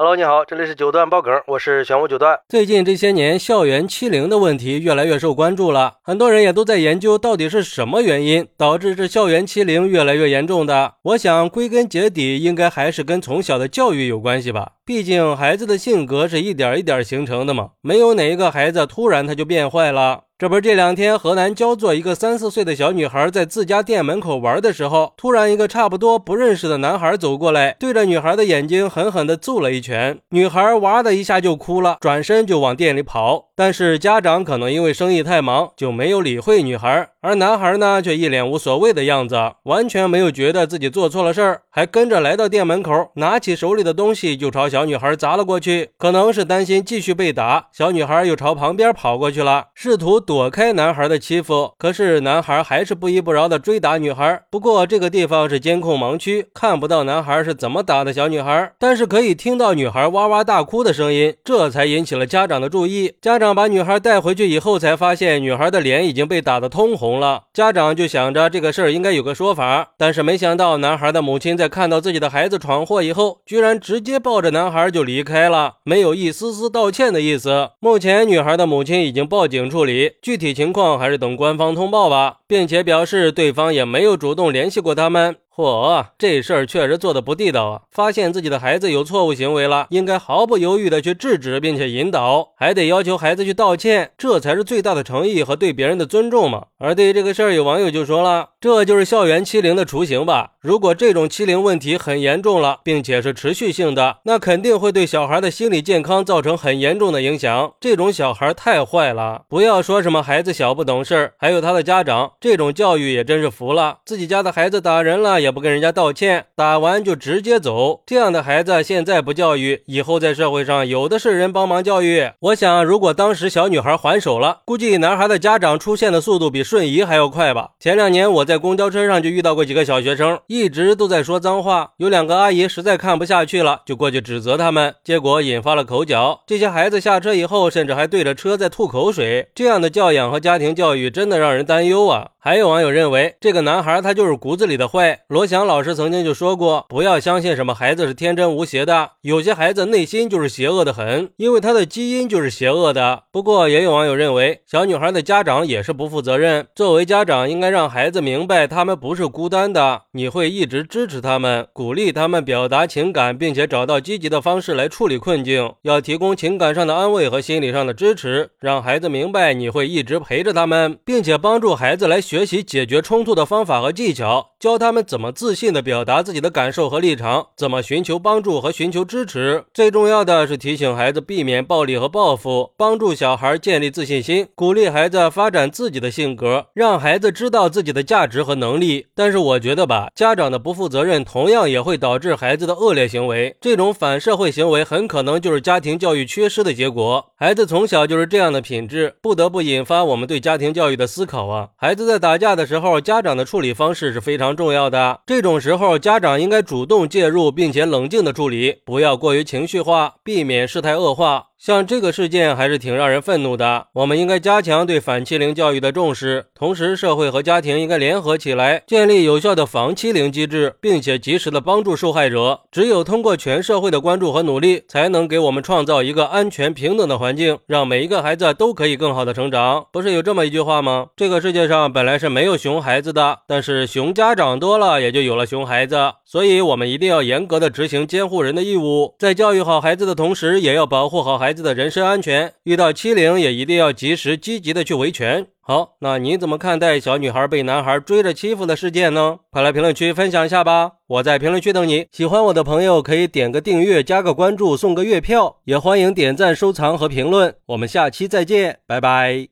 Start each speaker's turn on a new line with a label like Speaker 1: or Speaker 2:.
Speaker 1: Hello，你好，这里是九段爆梗，我是玄武九段。最近这些年，校园欺凌的问题越来越受关注了，很多人也都在研究到底是什么原因导致这校园欺凌越来越严重的。我想归根结底，应该还是跟从小的教育有关系吧。毕竟孩子的性格是一点一点形成的嘛，没有哪一个孩子突然他就变坏了。这不是这两天河南焦作一个三四岁的小女孩在自家店门口玩的时候，突然一个差不多不认识的男孩走过来，对着女孩的眼睛狠狠地揍了一拳，女孩哇的一下就哭了，转身就往店里跑。但是家长可能因为生意太忙，就没有理会女孩，而男孩呢却一脸无所谓的样子，完全没有觉得自己做错了事儿，还跟着来到店门口，拿起手里的东西就朝小女孩砸了过去。可能是担心继续被打，小女孩又朝旁边跑过去了，试图。躲开男孩的欺负，可是男孩还是不依不饶的追打女孩。不过这个地方是监控盲区，看不到男孩是怎么打的小女孩，但是可以听到女孩哇哇大哭的声音，这才引起了家长的注意。家长把女孩带回去以后，才发现女孩的脸已经被打得通红了。家长就想着这个事儿应该有个说法，但是没想到男孩的母亲在看到自己的孩子闯祸以后，居然直接抱着男孩就离开了，没有一丝丝道歉的意思。目前女孩的母亲已经报警处理。具体情况还是等官方通报吧，并且表示对方也没有主动联系过他们。嚯，这事儿确实做的不地道啊！发现自己的孩子有错误行为了，应该毫不犹豫的去制止，并且引导，还得要求孩子去道歉，这才是最大的诚意和对别人的尊重嘛。而对于这个事儿，有网友就说了，这就是校园欺凌的雏形吧？如果这种欺凌问题很严重了，并且是持续性的，那肯定会对小孩的心理健康造成很严重的影响。这种小孩太坏了，不要说什么孩子小不懂事，还有他的家长，这种教育也真是服了。自己家的孩子打人了也。不跟人家道歉，打完就直接走，这样的孩子现在不教育，以后在社会上有的是人帮忙教育。我想，如果当时小女孩还手了，估计男孩的家长出现的速度比瞬移还要快吧。前两年我在公交车上就遇到过几个小学生，一直都在说脏话，有两个阿姨实在看不下去了，就过去指责他们，结果引发了口角。这些孩子下车以后，甚至还对着车在吐口水，这样的教养和家庭教育真的让人担忧啊。还有网友认为，这个男孩他就是骨子里的坏。罗翔老师曾经就说过，不要相信什么孩子是天真无邪的，有些孩子内心就是邪恶的很，因为他的基因就是邪恶的。不过也有网友认为，小女孩的家长也是不负责任。作为家长，应该让孩子明明白他们不是孤单的，你会一直支持他们，鼓励他们表达情感，并且找到积极的方式来处理困境，要提供情感上的安慰和心理上的支持，让孩子明白你会一直陪着他们，并且帮助孩子来。学习解决冲突的方法和技巧，教他们怎么自信地表达自己的感受和立场，怎么寻求帮助和寻求支持。最重要的是提醒孩子避免暴力和报复，帮助小孩建立自信心，鼓励孩子发展自己的性格，让孩子知道自己的价值值和能力。但是我觉得吧，家长的不负责任同样也会导致孩子的恶劣行为。这种反社会行为很可能就是家庭教育缺失的结果。孩子从小就是这样的品质，不得不引发我们对家庭教育的思考啊。孩子在。打架的时候，家长的处理方式是非常重要的。这种时候，家长应该主动介入，并且冷静的处理，不要过于情绪化，避免事态恶化。像这个事件还是挺让人愤怒的，我们应该加强对反欺凌教育的重视，同时社会和家庭应该联合起来，建立有效的防欺凌机制，并且及时的帮助受害者。只有通过全社会的关注和努力，才能给我们创造一个安全平等的环境，让每一个孩子都可以更好的成长。不是有这么一句话吗？这个世界上本来是没有熊孩子的，但是熊家长多了，也就有了熊孩子。所以，我们一定要严格的执行监护人的义务，在教育好孩子的同时，也要保护好孩。孩子的人身安全，遇到欺凌也一定要及时积极的去维权。好，那你怎么看待小女孩被男孩追着欺负的事件呢？快来评论区分享一下吧！我在评论区等你。喜欢我的朋友可以点个订阅，加个关注，送个月票，也欢迎点赞、收藏和评论。我们下期再见，拜拜。